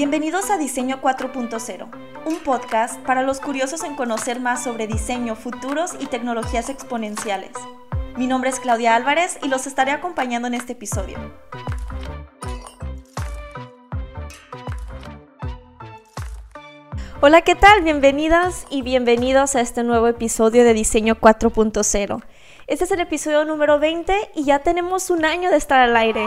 Bienvenidos a Diseño 4.0, un podcast para los curiosos en conocer más sobre diseño, futuros y tecnologías exponenciales. Mi nombre es Claudia Álvarez y los estaré acompañando en este episodio. Hola, ¿qué tal? Bienvenidas y bienvenidos a este nuevo episodio de Diseño 4.0. Este es el episodio número 20 y ya tenemos un año de estar al aire.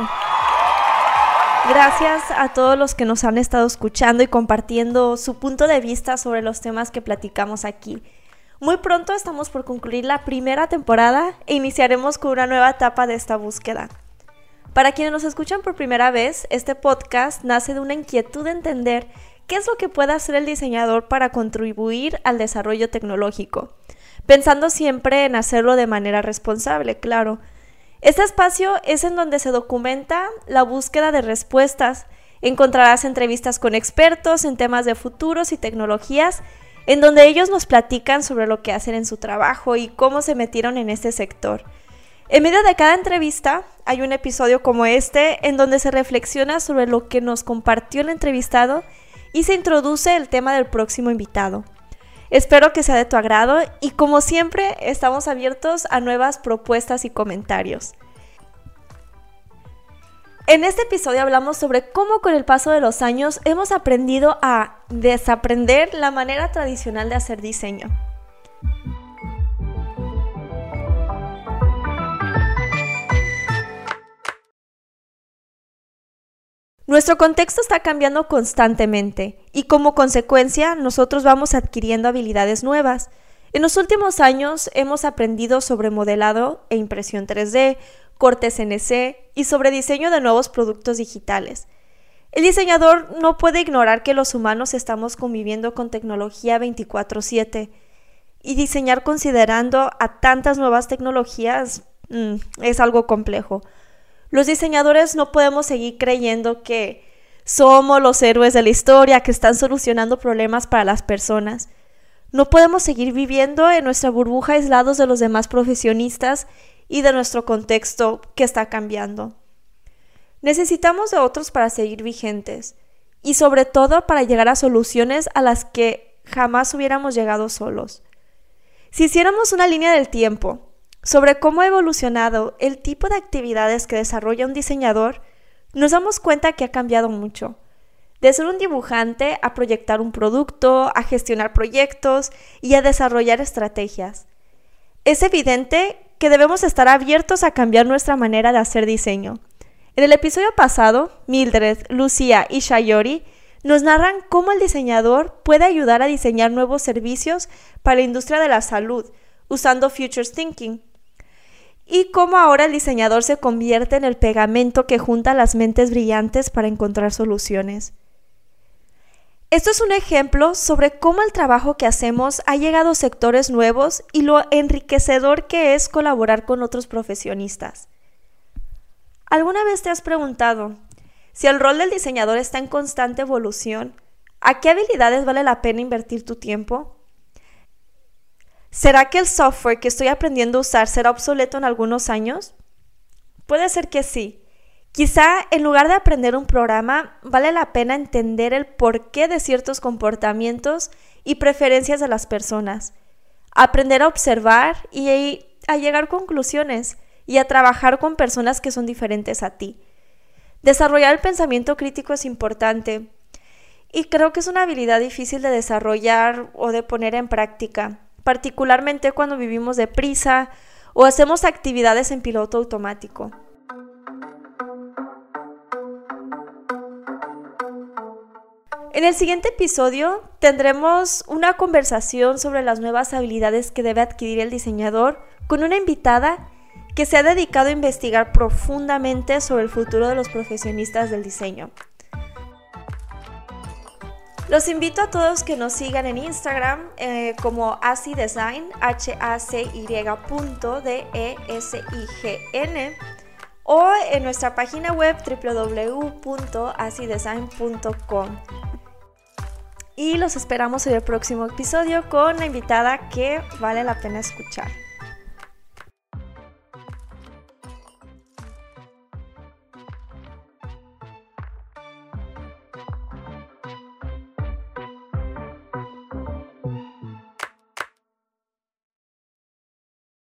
Gracias a todos los que nos han estado escuchando y compartiendo su punto de vista sobre los temas que platicamos aquí. Muy pronto estamos por concluir la primera temporada e iniciaremos con una nueva etapa de esta búsqueda. Para quienes nos escuchan por primera vez, este podcast nace de una inquietud de entender qué es lo que puede hacer el diseñador para contribuir al desarrollo tecnológico, pensando siempre en hacerlo de manera responsable, claro este espacio es en donde se documenta la búsqueda de respuestas. Encontrarás entrevistas con expertos en temas de futuros y tecnologías, en donde ellos nos platican sobre lo que hacen en su trabajo y cómo se metieron en este sector. En medio de cada entrevista hay un episodio como este en donde se reflexiona sobre lo que nos compartió el entrevistado y se introduce el tema del próximo invitado. Espero que sea de tu agrado y como siempre estamos abiertos a nuevas propuestas y comentarios. En este episodio hablamos sobre cómo con el paso de los años hemos aprendido a desaprender la manera tradicional de hacer diseño. Nuestro contexto está cambiando constantemente y como consecuencia nosotros vamos adquiriendo habilidades nuevas. En los últimos años hemos aprendido sobre modelado e impresión 3D, cortes CNC y sobre diseño de nuevos productos digitales. El diseñador no puede ignorar que los humanos estamos conviviendo con tecnología 24/7 y diseñar considerando a tantas nuevas tecnologías mm, es algo complejo. Los diseñadores no podemos seguir creyendo que somos los héroes de la historia que están solucionando problemas para las personas. No podemos seguir viviendo en nuestra burbuja aislados de los demás profesionistas y de nuestro contexto que está cambiando. Necesitamos de otros para seguir vigentes y sobre todo para llegar a soluciones a las que jamás hubiéramos llegado solos. Si hiciéramos una línea del tiempo sobre cómo ha evolucionado el tipo de actividades que desarrolla un diseñador, nos damos cuenta que ha cambiado mucho. De ser un dibujante a proyectar un producto, a gestionar proyectos y a desarrollar estrategias. Es evidente que debemos estar abiertos a cambiar nuestra manera de hacer diseño. En el episodio pasado, Mildred, Lucía y Shayori nos narran cómo el diseñador puede ayudar a diseñar nuevos servicios para la industria de la salud usando Futures Thinking y cómo ahora el diseñador se convierte en el pegamento que junta las mentes brillantes para encontrar soluciones. Esto es un ejemplo sobre cómo el trabajo que hacemos ha llegado a sectores nuevos y lo enriquecedor que es colaborar con otros profesionistas. ¿Alguna vez te has preguntado si el rol del diseñador está en constante evolución? ¿A qué habilidades vale la pena invertir tu tiempo? ¿Será que el software que estoy aprendiendo a usar será obsoleto en algunos años? Puede ser que sí. Quizá en lugar de aprender un programa, vale la pena entender el porqué de ciertos comportamientos y preferencias de las personas. Aprender a observar y a llegar a conclusiones y a trabajar con personas que son diferentes a ti. Desarrollar el pensamiento crítico es importante y creo que es una habilidad difícil de desarrollar o de poner en práctica particularmente cuando vivimos deprisa o hacemos actividades en piloto automático. En el siguiente episodio tendremos una conversación sobre las nuevas habilidades que debe adquirir el diseñador con una invitada que se ha dedicado a investigar profundamente sobre el futuro de los profesionistas del diseño. Los invito a todos que nos sigan en Instagram eh, como ACIDesign, h a c y d e s i g n o en nuestra página web www.acidesign.com. Y los esperamos en el próximo episodio con la invitada que vale la pena escuchar.